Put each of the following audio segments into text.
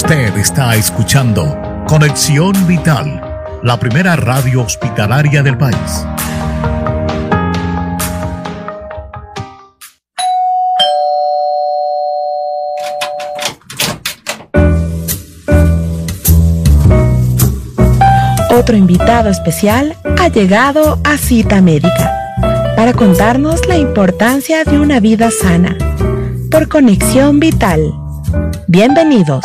Usted está escuchando Conexión Vital, la primera radio hospitalaria del país. Otro invitado especial ha llegado a Cita Médica para contarnos la importancia de una vida sana por Conexión Vital. Bienvenidos.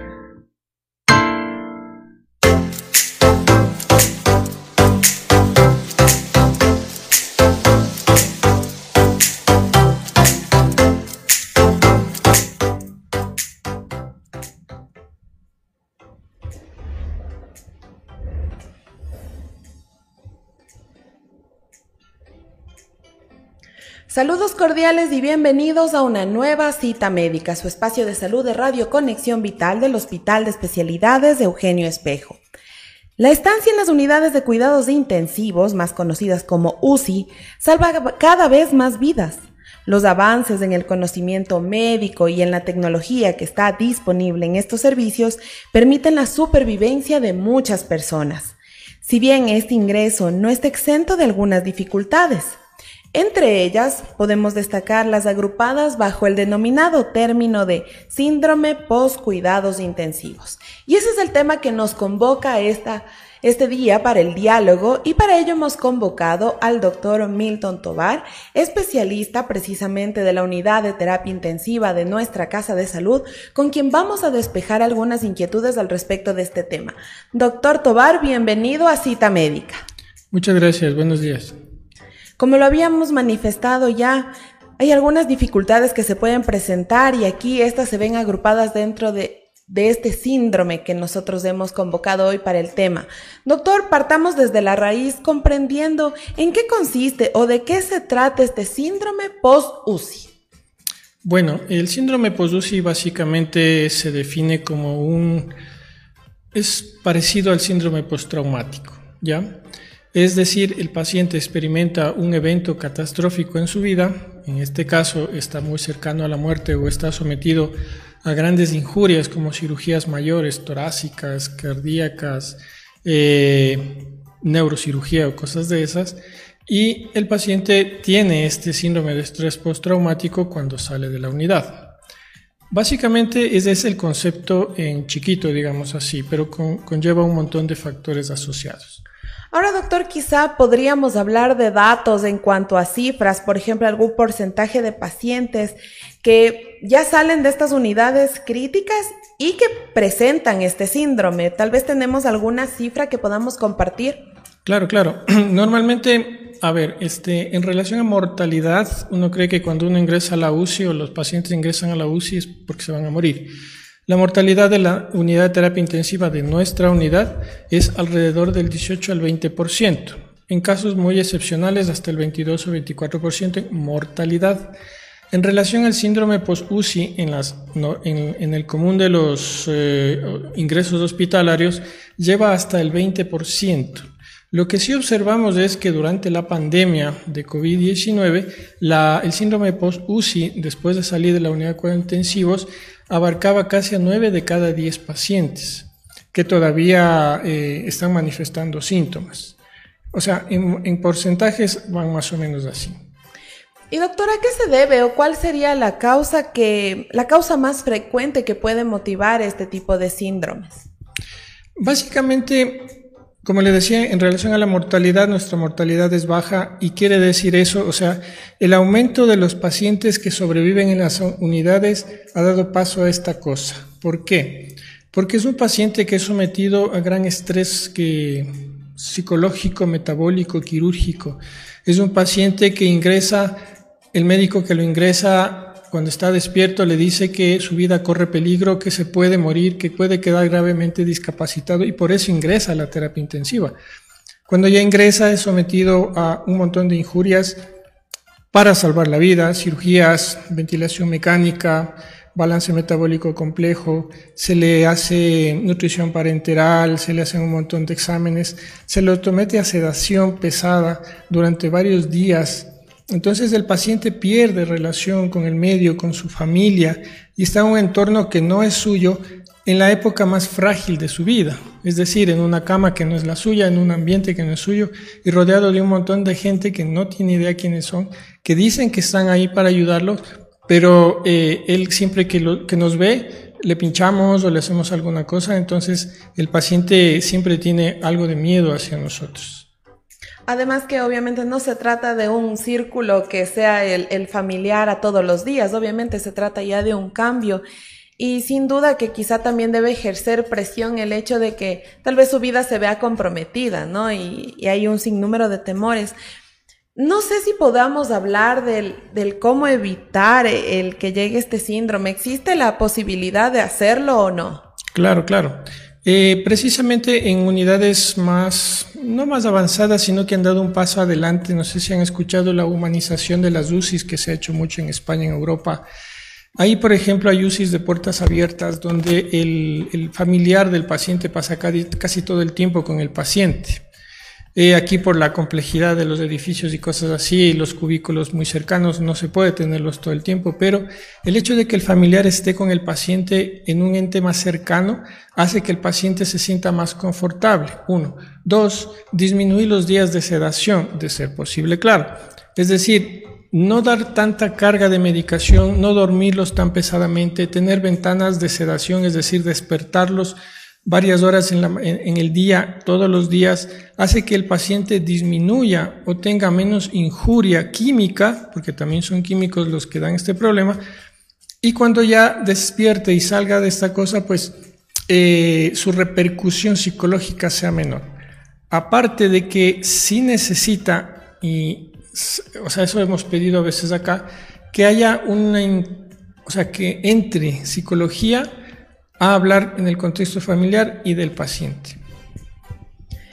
Saludos cordiales y bienvenidos a una nueva cita médica, su espacio de salud de Radio Conexión Vital del Hospital de Especialidades de Eugenio Espejo. La estancia en las unidades de cuidados intensivos, más conocidas como UCI, salva cada vez más vidas. Los avances en el conocimiento médico y en la tecnología que está disponible en estos servicios permiten la supervivencia de muchas personas. Si bien este ingreso no está exento de algunas dificultades, entre ellas podemos destacar las agrupadas bajo el denominado término de síndrome post-cuidados intensivos. Y ese es el tema que nos convoca este día para el diálogo y para ello hemos convocado al doctor Milton Tobar, especialista precisamente de la unidad de terapia intensiva de nuestra Casa de Salud, con quien vamos a despejar algunas inquietudes al respecto de este tema. Doctor Tobar, bienvenido a Cita Médica. Muchas gracias, buenos días. Como lo habíamos manifestado ya, hay algunas dificultades que se pueden presentar y aquí estas se ven agrupadas dentro de, este síndrome que nosotros hemos convocado hoy para el tema. Doctor, partamos desde la raíz comprendiendo en qué consiste o de qué se trata este síndrome post-UCI. Bueno, el síndrome post-UCI básicamente se define como un... es parecido al síndrome postraumático, ¿ya? Es decir, el paciente experimenta un evento catastrófico en su vida, en este caso está muy cercano a la muerte o está sometido a grandes injurias como cirugías mayores, torácicas, cardíacas, eh, neurocirugía o cosas de esas, y el paciente tiene este síndrome de estrés postraumático cuando sale de la unidad. Básicamente ese es el concepto en chiquito, digamos así, pero conlleva un montón de factores asociados. Ahora, doctor, quizá podríamos hablar de datos en cuanto a cifras, por ejemplo, algún porcentaje de pacientes que ya salen de estas unidades críticas y que presentan este síndrome. Tal vez tenemos alguna cifra que podamos compartir. Claro, claro. Normalmente, a ver, este, en relación a mortalidad, uno cree que cuando uno ingresa a la UCI o los pacientes ingresan a la UCI es porque se van a morir. La mortalidad de la unidad de terapia intensiva de nuestra unidad es alrededor del 18 al 20%. En casos muy excepcionales, hasta el 22 o 24% en mortalidad. En relación al síndrome post-UCI en, el común de los eh, ingresos hospitalarios, lleva hasta el 20%. Lo que sí observamos es que durante la pandemia de COVID-19, el síndrome post-UCI, después de salir de la unidad de cuidados intensivos, abarcaba casi a 9 de cada 10 pacientes que todavía eh, están manifestando síntomas. O sea, en, porcentajes van más o menos así. Y doctora, ¿a qué se debe o cuál sería la causa que la causa más frecuente que puede motivar este tipo de síndromes? Básicamente como le decía, en relación a la mortalidad, nuestra mortalidad es baja y quiere decir eso, o sea, el aumento de los pacientes que sobreviven en las unidades ha dado paso a esta cosa. ¿Por qué? Porque es un paciente que es sometido a gran estrés que, psicológico, metabólico, quirúrgico. Es un paciente que ingresa, el médico que lo ingresa cuando está despierto le dice que su vida corre peligro, que se puede morir, que puede quedar gravemente discapacitado y por eso ingresa a la terapia intensiva. Cuando ya ingresa es sometido a un montón de injurias para salvar la vida, cirugías, ventilación mecánica, balance metabólico complejo, se le hace nutrición parenteral, se le hacen un montón de exámenes, se le somete a sedación pesada durante varios días. Entonces el paciente pierde relación con el medio, con su familia y está en un entorno que no es suyo en la época más frágil de su vida, es decir, en una cama que no es la suya, en un ambiente que no es suyo y rodeado de un montón de gente que no tiene idea quiénes son, que dicen que están ahí para ayudarlos, pero eh, él siempre que, lo, que nos ve le pinchamos o le hacemos alguna cosa, entonces el paciente siempre tiene algo de miedo hacia nosotros. Además que obviamente no se trata de un círculo que sea el, familiar a todos los días, obviamente se trata ya de un cambio y sin duda que quizá también debe ejercer presión el hecho de que tal vez su vida se vea comprometida, ¿no? Y, hay un sinnúmero de temores. No sé si podamos hablar del, del, cómo evitar el que llegue este síndrome. ¿Existe la posibilidad de hacerlo o no? Claro, claro. Eh, precisamente en unidades más, no más avanzadas, sino que han dado un paso adelante. No sé si han escuchado la humanización de las UCIs que se ha hecho mucho en España, en Europa. Ahí, por ejemplo, hay UCIs de puertas abiertas donde el, familiar del paciente pasa casi todo el tiempo con el paciente. Eh, aquí por la complejidad de los edificios y cosas así, los cubículos muy cercanos, no se puede tenerlos todo el tiempo, pero el hecho de que el familiar esté con el paciente en un ente más cercano hace que el paciente se sienta más confortable. Uno. Dos, disminuir los días de sedación, de ser posible, claro. Es decir, no dar tanta carga de medicación, no dormirlos tan pesadamente, tener ventanas de sedación, es decir, despertarlos varias horas en, el día, todos los días, hace que el paciente disminuya o tenga menos injuria química, porque también son químicos los que dan este problema, y cuando ya despierte y salga de esta cosa, pues eh, su repercusión psicológica sea menor. Aparte de que si necesita y o sea, eso hemos pedido a veces acá, que haya una, o sea, que entre psicología a hablar en el contexto familiar y del paciente.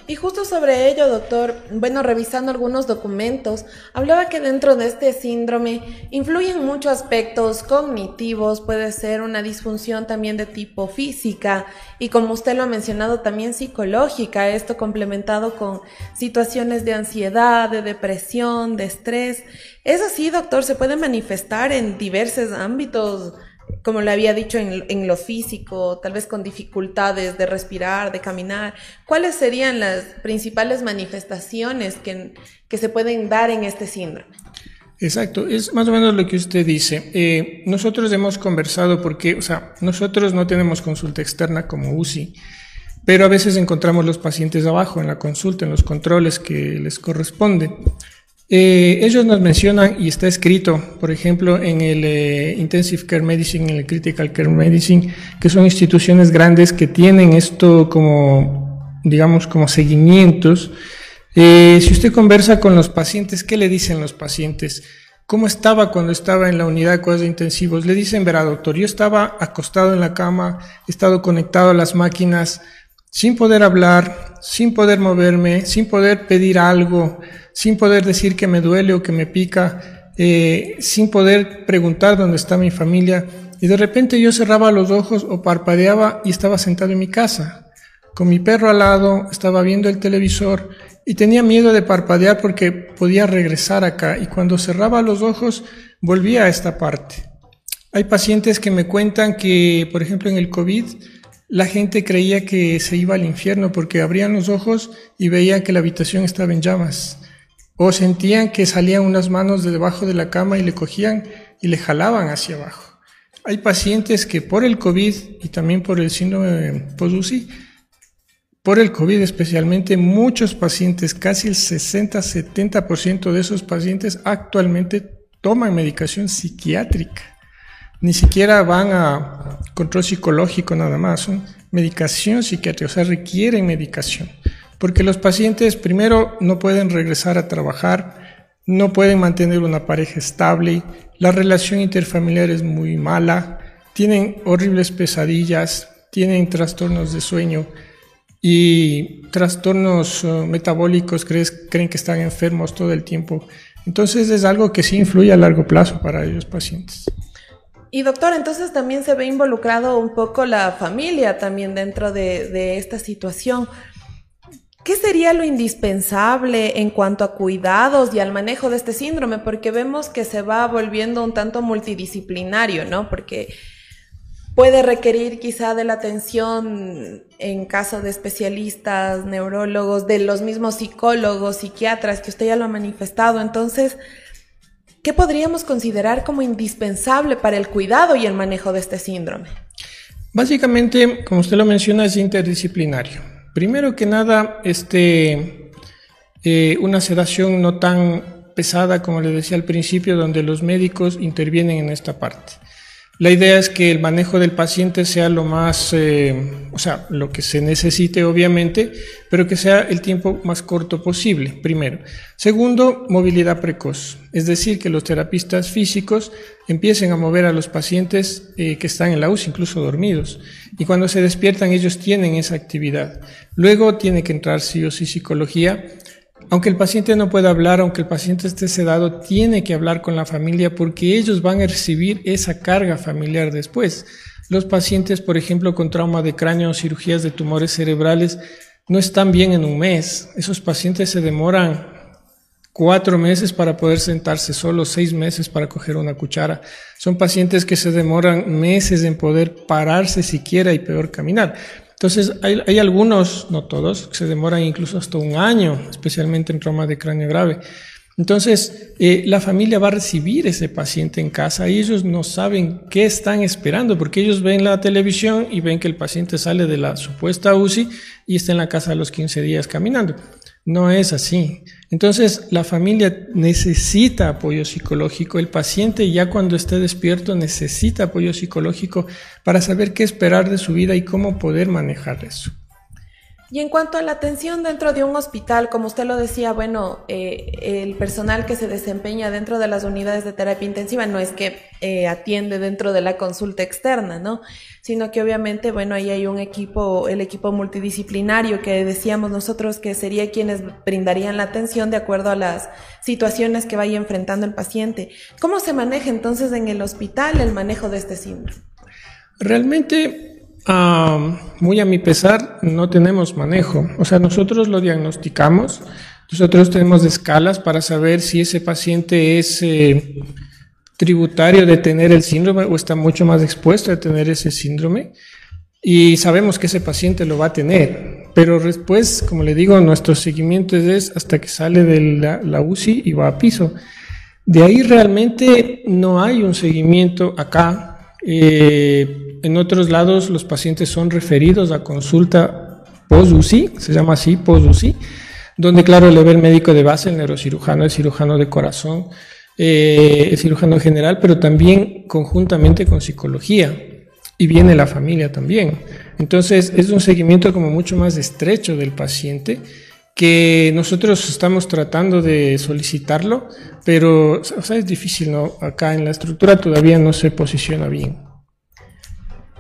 Y justo sobre ello, doctor, bueno, revisando algunos documentos, hablaba que dentro de este síndrome influyen muchos aspectos cognitivos, puede ser una disfunción también de tipo física y como usted lo ha mencionado también psicológica, esto complementado con situaciones de ansiedad, de depresión, de estrés. ¿Es así, doctor? ¿Se puede manifestar en diversos ámbitos? Como le había dicho, en, lo físico, tal vez con dificultades de respirar, de caminar. ¿Cuáles serían las principales manifestaciones que, que se pueden dar en este síndrome? Exacto, es más o menos lo que usted dice. Eh, nosotros hemos conversado porque, o sea, nosotros no tenemos consulta externa como UCI, pero a veces encontramos los pacientes abajo en la consulta, en los controles que les corresponden. Eh, ellos nos mencionan, y está escrito, por ejemplo, en el eh, Intensive Care Medicine, en el Critical Care Medicine, que son instituciones grandes que tienen esto como, digamos, como seguimientos. Eh, si usted conversa con los pacientes, ¿qué le dicen los pacientes? ¿Cómo estaba cuando estaba en la unidad de cuidados intensivos? Le dicen, verá, doctor, yo estaba acostado en la cama, he estado conectado a las máquinas, sin poder hablar, sin poder moverme, sin poder pedir algo, sin poder decir que me duele o que me pica, eh, sin poder preguntar dónde está mi familia. Y de repente yo cerraba los ojos o parpadeaba y estaba sentado en mi casa, con mi perro al lado, estaba viendo el televisor y tenía miedo de parpadear porque podía regresar acá. Y cuando cerraba los ojos, volvía a esta parte. Hay pacientes que me cuentan que, por ejemplo, en el COVID, la gente creía que se iba al infierno porque abrían los ojos y veían que la habitación estaba en llamas o sentían que salían unas manos de debajo de la cama y le cogían y le jalaban hacia abajo. Hay pacientes que por el COVID y también por el síndrome post por el COVID especialmente, muchos pacientes, casi el 60-70% de esos pacientes actualmente toman medicación psiquiátrica. Ni siquiera van a control psicológico nada más, son medicación psiquiátrica, o sea, requieren medicación. Porque los pacientes primero no pueden regresar a trabajar, no pueden mantener una pareja estable, la relación interfamiliar es muy mala, tienen horribles pesadillas, tienen trastornos de sueño y trastornos uh, metabólicos, creen que están enfermos todo el tiempo. Entonces es algo que sí influye a largo plazo para ellos pacientes. Y doctor, entonces también se ve involucrado un poco la familia también dentro de, esta situación. ¿Qué sería lo indispensable en cuanto a cuidados y al manejo de este síndrome? Porque vemos que se va volviendo un tanto multidisciplinario, ¿no? Porque puede requerir quizá de la atención en caso de especialistas, neurólogos, de los mismos psicólogos, psiquiatras, que usted ya lo ha manifestado. Entonces, ¿qué podríamos considerar como indispensable para el cuidado y el manejo de este síndrome? Básicamente, como usted lo menciona, es interdisciplinario. Primero que nada, este, eh, una sedación no tan pesada como le decía al principio, donde los médicos intervienen en esta parte. La idea es que el manejo del paciente sea lo más, eh, o sea, lo que se necesite obviamente, pero que sea el tiempo más corto posible, primero. Segundo, movilidad precoz, es decir, que los terapistas físicos empiecen a mover a los pacientes eh, que están en la UCI, incluso dormidos, y cuando se despiertan ellos tienen esa actividad. Luego tiene que entrar sí psicología, aunque el paciente no pueda hablar, aunque el paciente esté sedado, tiene que hablar con la familia porque ellos van a recibir esa carga familiar después. Los pacientes, por ejemplo, con trauma de cráneo o cirugías de tumores cerebrales, no están bien en un mes. Esos pacientes se demoran cuatro meses para poder sentarse solo, seis meses para coger una cuchara. Son pacientes que se demoran meses en poder pararse siquiera y peor caminar. Entonces, hay, algunos, no todos, que se demoran incluso hasta un año, especialmente en trauma de cráneo grave. Entonces, eh, la familia va a recibir ese paciente en casa y ellos no saben qué están esperando, porque ellos ven la televisión y ven que el paciente sale de la supuesta UCI y está en la casa a los 15 días caminando. No es así. Entonces, la familia necesita apoyo psicológico. El paciente ya cuando esté despierto necesita apoyo psicológico para saber qué esperar de su vida y cómo poder manejar eso. Y en cuanto a la atención dentro de un hospital, como usted lo decía, bueno, eh, el personal que se desempeña dentro de las unidades de terapia intensiva no es que eh, atiende dentro de la consulta externa, ¿no? Sino que obviamente, bueno, ahí hay un equipo, el equipo multidisciplinario que decíamos nosotros que sería quienes brindarían la atención de acuerdo a las situaciones que vaya enfrentando el paciente. ¿Cómo se maneja entonces en el hospital el manejo de este síndrome? Realmente muy a mi pesar, no tenemos manejo. O sea, nosotros lo diagnosticamos, nosotros tenemos escalas para saber si ese paciente es eh, tributario de tener el síndrome o está mucho más expuesto a tener ese síndrome. Y sabemos que ese paciente lo va a tener, pero después, como le digo, nuestro seguimiento es hasta que sale de la, la UCI y va a piso. De ahí realmente no hay un seguimiento acá eh, en otros lados los pacientes son referidos a consulta post-UCI, se llama así, post-UCI, donde claro le ve el médico de base, el neurocirujano, el cirujano de corazón, eh, el cirujano general, pero también conjuntamente con psicología y viene la familia también. Entonces es un seguimiento como mucho más estrecho del paciente que nosotros estamos tratando de solicitarlo, pero o es difícil, ¿no? Acá en la estructura todavía no se posiciona bien.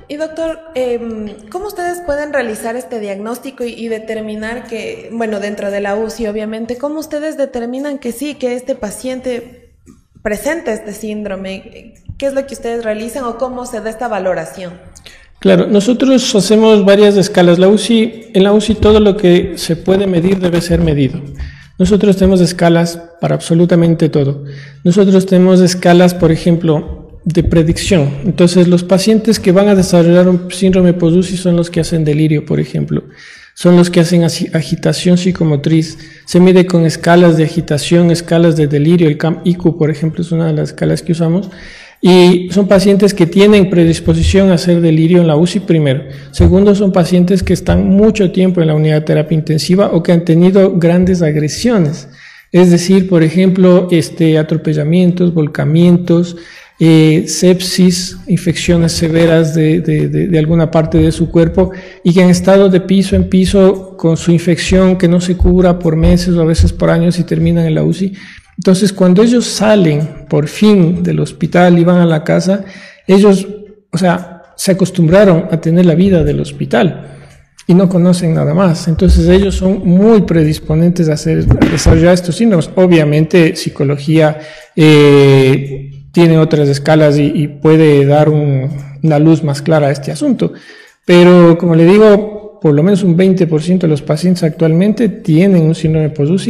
Y doctor, em, ¿cómo ustedes pueden realizar este diagnóstico y, determinar que, bueno, dentro de la UCI obviamente, cómo ustedes determinan que sí, que este paciente presenta este síndrome? ¿Qué es lo que ustedes realizan o cómo se da esta valoración? Claro, nosotros hacemos varias escalas. La UCI, en la UCI todo lo que se puede medir debe ser medido. Nosotros tenemos escalas para absolutamente todo. Nosotros tenemos escalas, por ejemplo, de predicción. Entonces, los pacientes que van a desarrollar un síndrome post-UCI son los que hacen delirio, por ejemplo. Son los que hacen agitación psicomotriz. Se mide con escalas de agitación, escalas de delirio. El CAM-IQ, por ejemplo, es una de las escalas que usamos. Y son pacientes que tienen predisposición a hacer delirio en la UCI primero. Segundo, son pacientes que están mucho tiempo en la unidad de terapia intensiva o que han tenido grandes agresiones. Es decir, por ejemplo, este, atropellamientos, volcamientos, eh, sepsis, infecciones severas de, de, de, alguna parte de su cuerpo y que han estado de piso en piso con su infección que no se cura por meses o a veces por años y terminan en la UCI. Entonces, cuando ellos salen por fin del hospital y van a la casa, ellos, o sea, se acostumbraron a tener la vida del hospital y no conocen nada más. Entonces, ellos son muy predisponentes a, hacer, desarrollar estos síndromes. Obviamente, psicología, eh, tiene otras escalas y, puede dar una luz más clara a este asunto. Pero como le digo, por lo menos un 20% de los pacientes actualmente tienen un síndrome post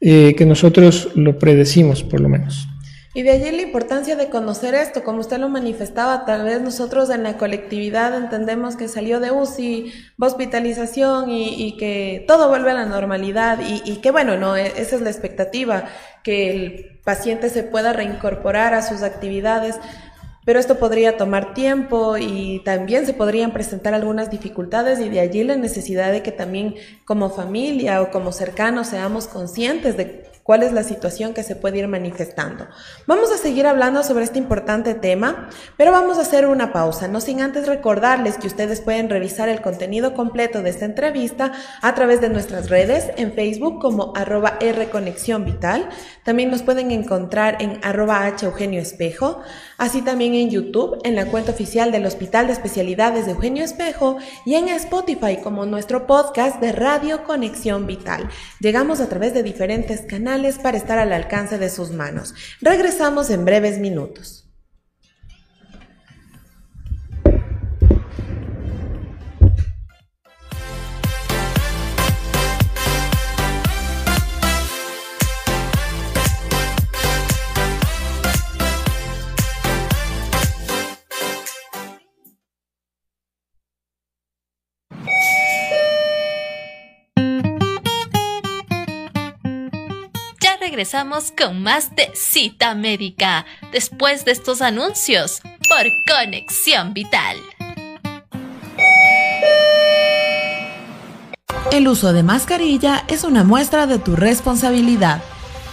eh, que nosotros lo predecimos por lo menos. Y de allí la importancia de conocer esto, como usted lo manifestaba, tal vez nosotros en la colectividad entendemos que salió de UCI, hospitalización y, que todo vuelve a la normalidad y, y, que bueno, no, e, esa es la expectativa, que el paciente se pueda reincorporar a sus actividades, pero esto podría tomar tiempo y también se podrían presentar algunas dificultades y de allí la necesidad de que también como familia o como cercanos seamos conscientes de cuál es la situación que se puede ir manifestando. Vamos a seguir hablando sobre este importante tema, pero vamos a hacer una pausa, no sin antes recordarles que ustedes pueden revisar el contenido completo de esta entrevista a través de nuestras redes, en Facebook como arroba Vital, también nos pueden encontrar en arroba H Eugenio Espejo, así también en YouTube, en la cuenta oficial del Hospital de Especialidades de Eugenio Espejo y en Spotify como nuestro podcast de Radio Conexión Vital. Llegamos a través de diferentes para estar al alcance de sus manos. Regresamos en breves minutos. Regresamos con más de cita médica después de estos anuncios por Conexión Vital. El uso de mascarilla es una muestra de tu responsabilidad.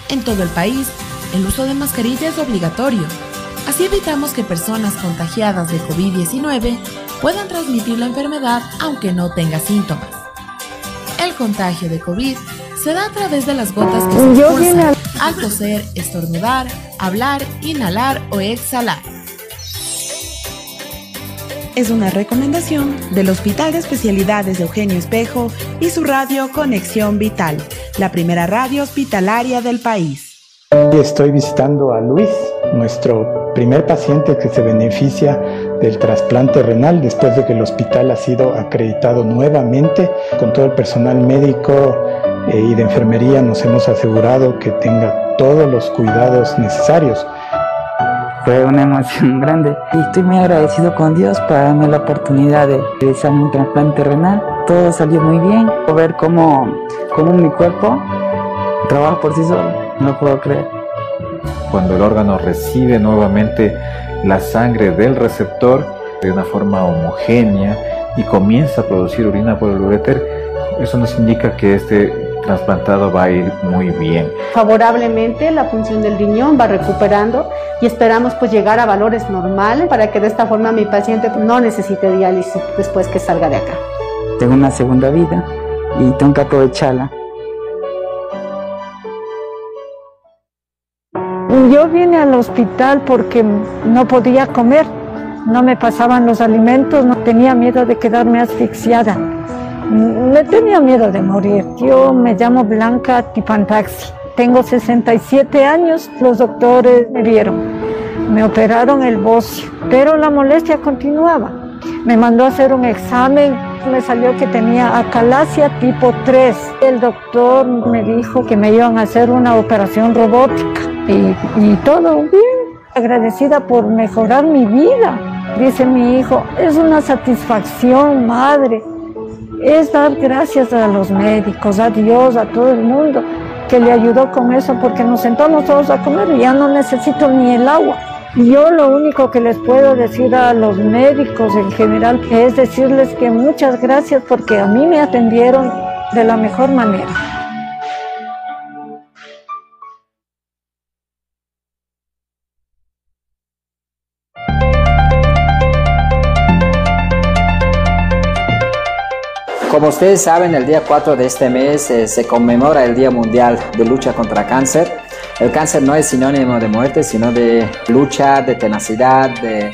En todo el país, el uso de mascarilla es obligatorio. Así evitamos que personas contagiadas de COVID-19 puedan transmitir la enfermedad aunque no tenga síntomas. El contagio de COVID se da a través de las gotas que se expulsan al toser, estornudar, hablar, inhalar o exhalar. Es una recomendación del Hospital de Especialidades de Eugenio Espejo y su radio Conexión Vital, la primera radio hospitalaria del país. Estoy visitando a Luis, nuestro primer paciente que se beneficia del trasplante renal después de que el hospital ha sido acreditado nuevamente con todo el personal médico y de enfermería nos hemos asegurado que tenga todos los cuidados necesarios. Fue una emoción grande y estoy muy agradecido con Dios para darme la oportunidad de realizar un trasplante renal. Todo salió muy bien. Ver cómo, cómo mi cuerpo trabaja por sí solo, no lo puedo creer. Cuando el órgano recibe nuevamente la sangre del receptor de una forma homogénea y comienza a producir orina por el uréter, eso nos indica que este trasplantado va a ir muy bien. Favorablemente la función del riñón va recuperando y esperamos pues llegar a valores normales para que de esta forma mi paciente no necesite diálisis después que salga de acá. Tengo una segunda vida y tengo que aprovecharla. Yo vine al hospital porque no podía comer, no me pasaban los alimentos, no tenía miedo de quedarme asfixiada. Me tenía miedo de morir. Yo me llamo Blanca Tipantaxi. Tengo 67 años. Los doctores me vieron. Me operaron el bocio, pero la molestia continuaba. Me mandó a hacer un examen. Me salió que tenía acalasia tipo 3. El doctor me dijo que me iban a hacer una operación robótica. Y todo bien. Agradecida por mejorar mi vida. Dice mi hijo, es una satisfacción, madre es dar gracias a los médicos, a Dios, a todo el mundo que le ayudó con eso, porque nos sentamos todos a comer y ya no necesito ni el agua. Yo lo único que les puedo decir a los médicos en general es decirles que muchas gracias porque a mí me atendieron de la mejor manera. Como ustedes saben, el día 4 de este mes eh, se conmemora el Día Mundial de Lucha contra Cáncer. El cáncer no es sinónimo de muerte, sino de lucha, de tenacidad, de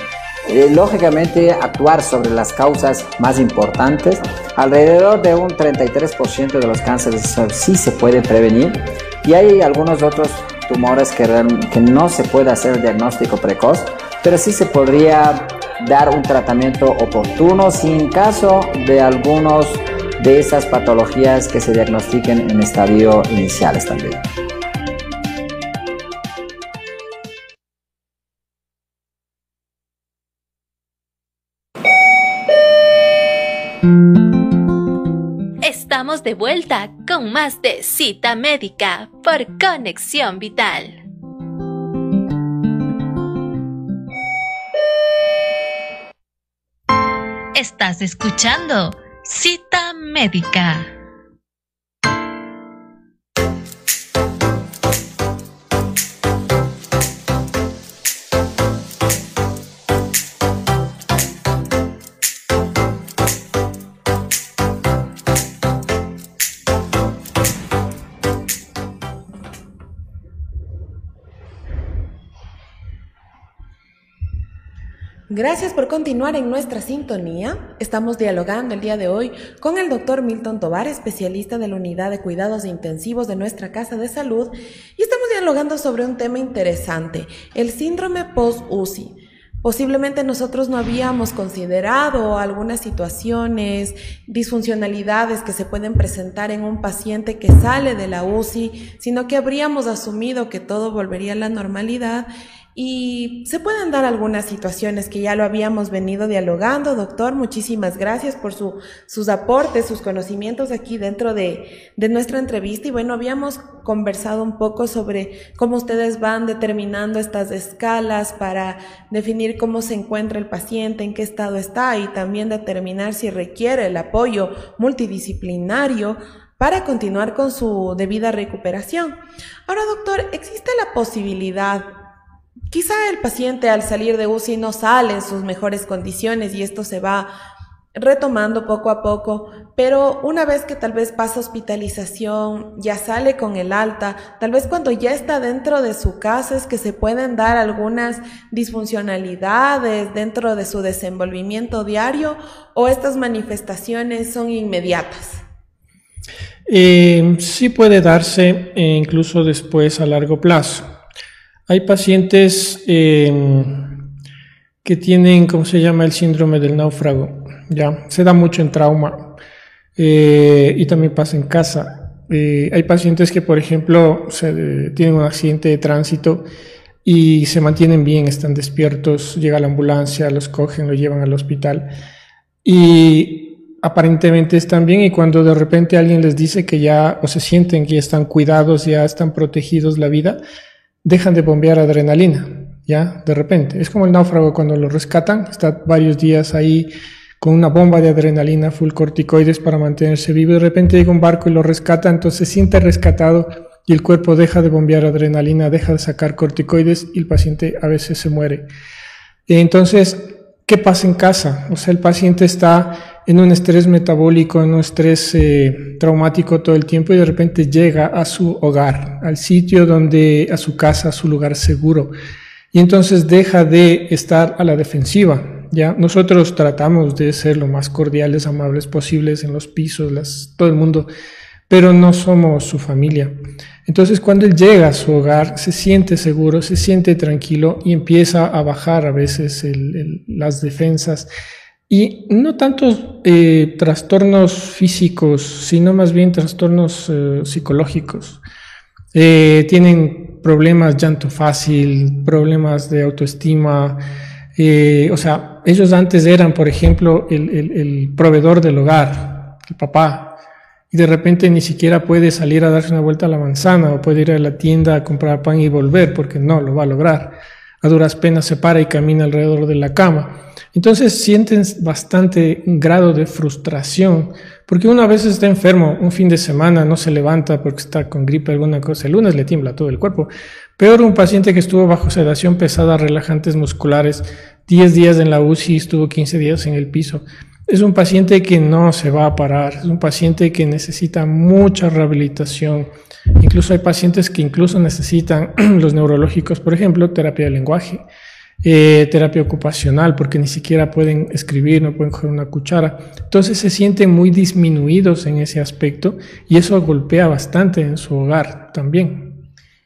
eh, lógicamente actuar sobre las causas más importantes. Alrededor de un 33% de los cánceres sí se puede prevenir y hay algunos otros tumores que, que no se puede hacer diagnóstico precoz, pero sí se podría dar un tratamiento oportuno sin caso de algunos de esas patologías que se diagnostiquen en estadio iniciales también. Estamos de vuelta con más de cita médica por Conexión Vital. Estás escuchando Cita Médica. Gracias por continuar en nuestra sintonía. Estamos dialogando el día de hoy con el doctor Milton Tobar, especialista de la unidad de cuidados intensivos de nuestra Casa de Salud, y estamos dialogando sobre un tema interesante, el síndrome post-UCI. Posiblemente nosotros no habíamos considerado algunas situaciones, disfuncionalidades que se pueden presentar en un paciente que sale de la UCI, sino que habríamos asumido que todo volvería a la normalidad y se pueden dar algunas situaciones que ya lo habíamos venido dialogando, doctor. Muchísimas gracias por su, sus aportes, sus conocimientos aquí dentro de, de nuestra entrevista. Y bueno, habíamos conversado un poco sobre cómo ustedes van determinando estas escalas para definir cómo se encuentra el paciente, en qué estado está y también determinar si requiere el apoyo multidisciplinario para continuar con su debida recuperación. Ahora, doctor, ¿existe la posibilidad Quizá el paciente al salir de UCI no sale en sus mejores condiciones y esto se va retomando poco a poco, pero una vez que tal vez pasa hospitalización, ya sale con el alta, tal vez cuando ya está dentro de su casa es que se pueden dar algunas disfuncionalidades dentro de su desenvolvimiento diario o estas manifestaciones son inmediatas. Eh, sí puede darse eh, incluso después a largo plazo. Hay pacientes em, que tienen, ¿cómo se llama? El síndrome del náufrago. Ya, se da mucho en trauma eh, y también pasa en casa. Eh, hay pacientes que, por ejemplo, se, tienen un accidente de tránsito y se mantienen bien, están despiertos, llega la ambulancia, los cogen, los llevan al hospital y aparentemente están bien y cuando de repente alguien les dice que ya o se sienten que ya están cuidados, ya están protegidos la vida, dejan de bombear adrenalina, ya, de repente. Es como el náufrago cuando lo rescatan, está varios días ahí con una bomba de adrenalina, full corticoides para mantenerse vivo, de repente llega un barco y lo rescata, entonces se siente rescatado y el cuerpo deja de bombear adrenalina, deja de sacar corticoides y el paciente a veces se muere. Entonces, ¿qué pasa en casa? O sea, el paciente está en un estrés metabólico, en un estrés eh, traumático todo el tiempo y de repente llega a su hogar, al sitio donde, a su casa, a su lugar seguro. Y entonces deja de estar a la defensiva. ¿ya? Nosotros tratamos de ser lo más cordiales, amables posibles en los pisos, las, todo el mundo, pero no somos su familia. Entonces cuando él llega a su hogar, se siente seguro, se siente tranquilo y empieza a bajar a veces las defensas y no tantos eh, trastornos físicos, sino más bien trastornos eh, psicológicos. Eh, tienen problemas llanto fácil, problemas de autoestima. o sea, ellos antes eran, por ejemplo, el, el, proveedor del hogar, el papá, y de repente ni siquiera puede salir a darse una vuelta a la manzana o puede ir a la tienda a comprar pan y volver porque no lo va a lograr. A duras penas se para y camina alrededor de la cama. Entonces sienten bastante grado de frustración, porque una vez está enfermo, un fin de semana no se levanta porque está con gripe alguna cosa, el lunes le tiembla todo el cuerpo. Peor un paciente que estuvo bajo sedación pesada, relajantes musculares, 10 días en la UCI, estuvo 15 días en el piso. Es un paciente que no se va a parar, es un paciente que necesita mucha rehabilitación. Incluso hay pacientes que incluso necesitan los neurológicos, por ejemplo, terapia de lenguaje. Eh, terapia ocupacional, porque ni siquiera pueden escribir, no pueden coger una cuchara. Entonces se sienten muy disminuidos en ese aspecto y eso golpea bastante en su hogar también.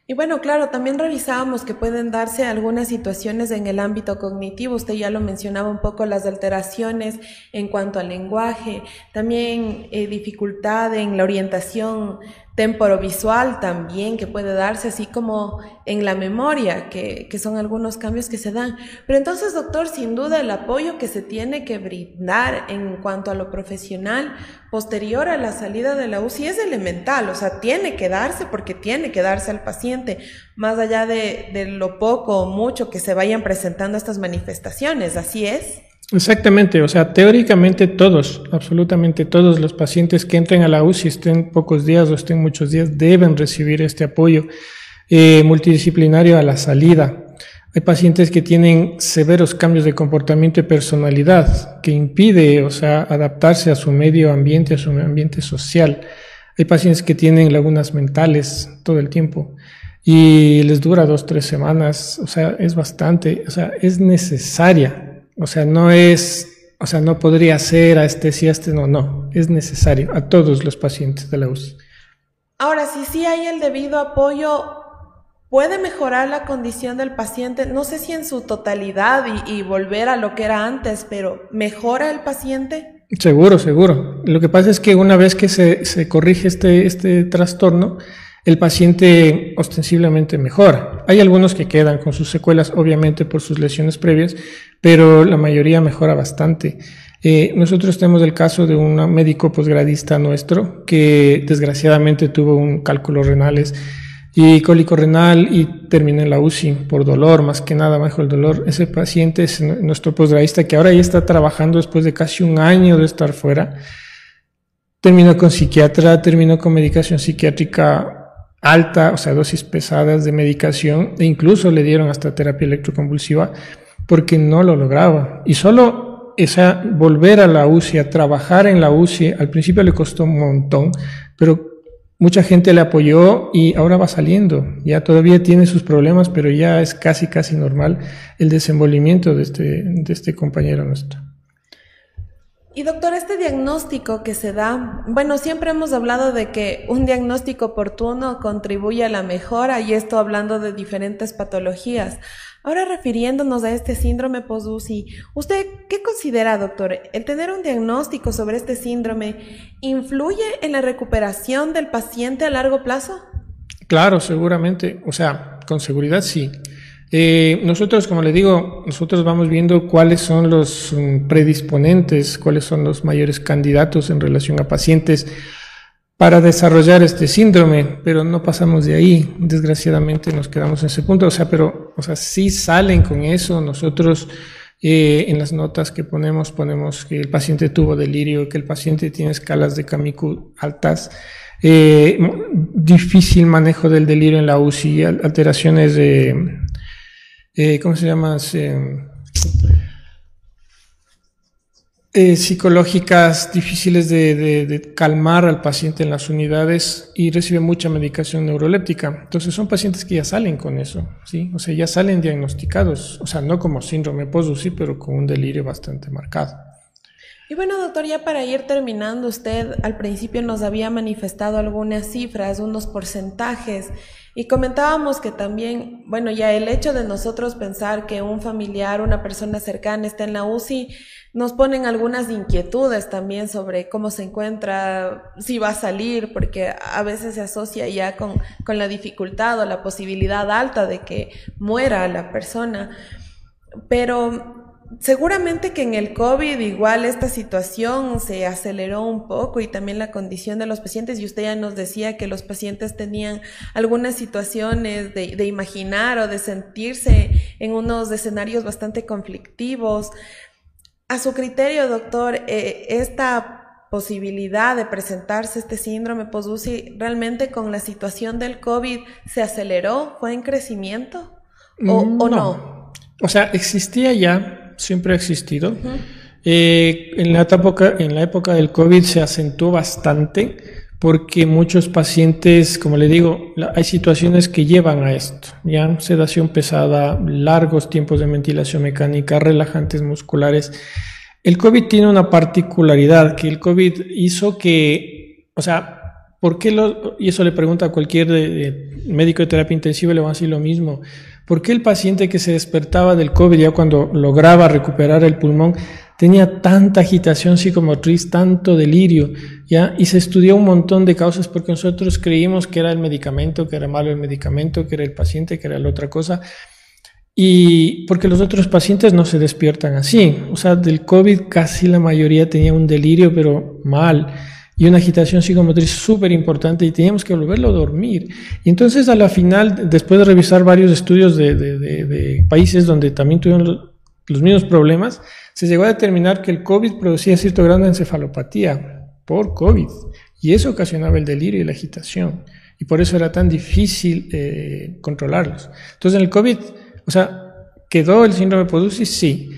Y bueno, claro, también revisábamos que pueden darse algunas situaciones en el ámbito cognitivo. Usted ya lo mencionaba un poco, las alteraciones en cuanto al lenguaje, también eh, dificultad en la orientación temporovisual también que puede darse, así como en la memoria, que, que, son algunos cambios que se dan. Pero entonces, doctor, sin duda el apoyo que se tiene que brindar en cuanto a lo profesional posterior a la salida de la UCI es elemental, o sea, tiene que darse porque tiene que darse al paciente, más allá de, de lo poco o mucho que se vayan presentando estas manifestaciones, ¿así es? Exactamente, o sea, teóricamente todos, absolutamente todos los pacientes que entren a la UCI, estén pocos días o estén muchos días, deben recibir este apoyo eh, multidisciplinario a la salida. Hay pacientes que tienen severos cambios de comportamiento y personalidad que impide, o sea, adaptarse a su medio ambiente, a su ambiente social. Hay pacientes que tienen lagunas mentales todo el tiempo y les dura dos, tres semanas, o sea, es bastante, o sea, es necesaria o sea, no es, o sea, no podría ser a este a este no, no, es necesario a todos los pacientes de la UCI. Ahora, si sí hay el debido apoyo, ¿puede mejorar la condición del paciente? No sé si en su totalidad y, volver a lo que era antes, pero ¿mejora el paciente? Seguro, seguro. Lo que pasa es que una vez que se, se corrige este, este trastorno, el paciente ostensiblemente mejora. Hay algunos que quedan con sus secuelas, obviamente por sus lesiones previas, pero la mayoría mejora bastante. Eh, nosotros tenemos el caso de un médico posgradista nuestro que desgraciadamente tuvo un cálculo renales y cólico renal y terminó en la UCI por dolor, más que nada bajo el dolor. Ese paciente es nuestro posgradista que ahora ya está trabajando después de casi un año de estar fuera. Terminó con psiquiatra, terminó con medicación psiquiátrica alta, o sea, dosis pesadas de medicación, e incluso le dieron hasta terapia electroconvulsiva porque no lo lograba. Y solo esa volver a la UCI, a trabajar en la UCI, al principio le costó un montón, pero mucha gente le apoyó y ahora va saliendo. Ya todavía tiene sus problemas, pero ya es casi, casi normal el desenvolvimiento de este, de este compañero nuestro. Y doctor, este diagnóstico que se da, bueno, siempre hemos hablado de que un diagnóstico oportuno contribuye a la mejora y esto hablando de diferentes patologías. Ahora refiriéndonos a este síndrome post-UCI, ¿usted qué considera, doctor? ¿El tener un diagnóstico sobre este síndrome influye en la recuperación del paciente a largo plazo? Claro, seguramente. O sea, con seguridad sí. Eh, nosotros, como le digo, nosotros vamos viendo cuáles son los mm, predisponentes, cuáles son los mayores candidatos en relación a pacientes para desarrollar este síndrome, pero no pasamos de ahí. Desgraciadamente nos quedamos en ese punto. O sea, pero, o sea, sí salen con eso. Nosotros eh, en las notas que ponemos, ponemos que el paciente tuvo delirio, que el paciente tiene escalas de Kamiku altas. Eh, difícil manejo del delirio en la UCI, alteraciones de eh, ¿cómo se llama? Eh, psicológicas difíciles de, calmar al paciente en las unidades y recibe mucha medicación neuroléptica. Entonces son pacientes que ya salen con eso, ¿sí? O sea, ya salen diagnosticados, o sea, no como síndrome post pero con un delirio bastante marcado. Y bueno, doctor, ya para ir terminando, usted al principio nos había manifestado algunas cifras, unos porcentajes. Y comentábamos que también, bueno, ya el hecho de nosotros pensar que un familiar, una persona cercana está en la UCI, nos ponen algunas inquietudes también sobre cómo se encuentra, si va a salir, porque a veces se asocia ya con, con la dificultad o la posibilidad alta de que muera la persona. Pero Seguramente que en el COVID igual esta situación se aceleró un poco y también la condición de los pacientes y usted ya nos decía que los pacientes tenían algunas situaciones de, imaginar o de sentirse en unos escenarios bastante conflictivos. A su criterio, doctor, eh, esta posibilidad de presentarse este síndrome post-UCI realmente con la situación del COVID se aceleró, fue en crecimiento o, o no? O sea, existía ya siempre ha existido. Eh, en, la época, en la época del COVID se acentuó bastante porque muchos pacientes, como le digo, hay situaciones que llevan a esto, ya sedación pesada, largos tiempos de ventilación mecánica, relajantes musculares. El COVID tiene una particularidad, que el COVID hizo que, o sea, ¿por qué lo, y eso le pregunta a cualquier médico de terapia intensiva, le va a decir lo mismo, ¿por qué el paciente que se despertaba del COVID ya cuando lograba recuperar el pulmón tenía tanta agitación psicomotriz, tanto delirio, ¿ya? Y se estudió un montón de causas porque nosotros creímos que era el medicamento, que era malo el medicamento, que era el paciente, que era la otra cosa. Y porque los otros pacientes no se despiertan así. O sea, del COVID casi la mayoría tenía un delirio, pero mal. Y una agitación psicomotriz súper importante y teníamos que volverlo a dormir. Y entonces a la final, después de revisar varios estudios de, países donde también tuvieron los, mismos problemas, se llegó a determinar que el COVID producía cierto grado de encefalopatía por COVID y eso ocasionaba el delirio y la agitación y por eso era tan difícil eh, controlarlos. Entonces en el COVID, o sea, quedó el síndrome de sí,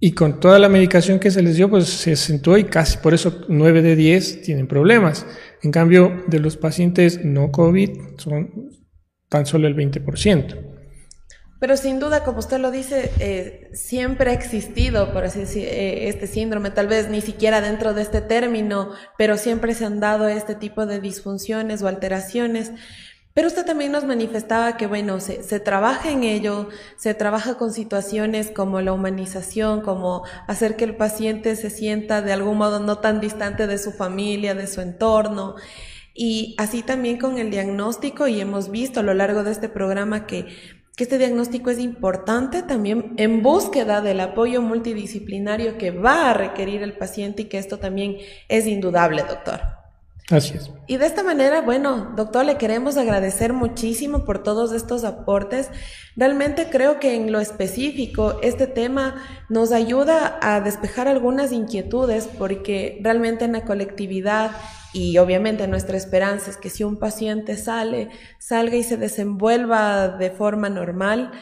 y con toda la medicación que se les dio, pues se acentuó y casi por eso 9 de 10 tienen problemas. En cambio, de los pacientes no COVID son tan solo el 20%. Pero sin duda, como usted lo dice, eh, siempre ha existido, por así decir, eh, este síndrome, tal vez ni siquiera dentro de este término, pero siempre se han dado este tipo de disfunciones o alteraciones. Pero usted también nos manifestaba que, bueno, se, se, trabaja en ello, se trabaja con situaciones como la humanización, como hacer que el paciente se sienta de algún modo no tan distante de su familia, de su entorno. Y así también con el diagnóstico, y hemos visto a lo largo de este programa que que este diagnóstico es importante también en búsqueda del apoyo multidisciplinario que va a requerir el paciente y que esto también es indudable, doctor. Así es. Y de esta manera, bueno, doctor, le queremos agradecer muchísimo por todos estos aportes. Realmente creo que en lo específico este tema nos ayuda a despejar algunas inquietudes porque realmente en la colectividad y obviamente nuestra esperanza es que si un paciente sale, salga y se desenvuelva de forma normal,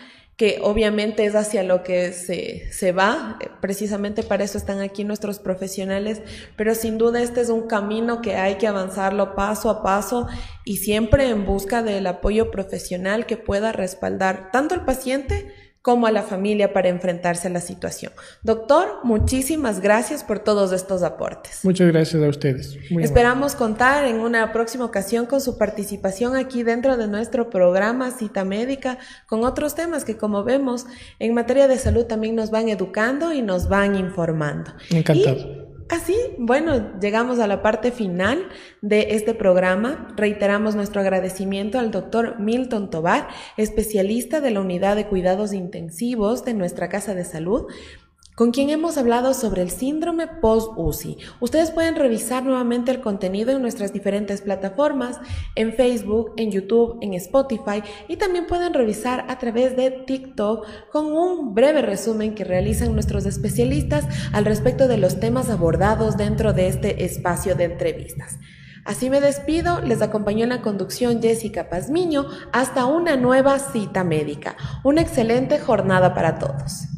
que obviamente es hacia lo que se, se, va, precisamente para eso están aquí nuestros profesionales, pero sin duda este es un camino que hay que avanzarlo paso a paso y siempre en busca del apoyo profesional que pueda respaldar tanto al paciente como a la familia para enfrentarse a la situación. Doctor, muchísimas gracias por todos estos aportes. Muchas gracias a ustedes. Esperamos contar en una próxima ocasión con su participación aquí dentro de nuestro programa Cita Médica con otros temas que como vemos en materia de salud también nos van educando y nos van informando. Encantado. Así, bueno, llegamos a la parte final de este programa. Reiteramos nuestro agradecimiento al doctor Milton Tobar, especialista de la unidad de cuidados intensivos de nuestra Casa de Salud, con quien hemos hablado sobre el síndrome post-UCI. Ustedes pueden revisar nuevamente el contenido en nuestras diferentes plataformas, en Facebook, en YouTube, en Spotify y también pueden revisar a través de TikTok con un breve resumen que realizan nuestros especialistas al respecto de los temas abordados dentro de este espacio de entrevistas. Así me despido, les acompañó en la conducción Jessica Pazmiño hasta una nueva cita médica. Una excelente jornada para todos.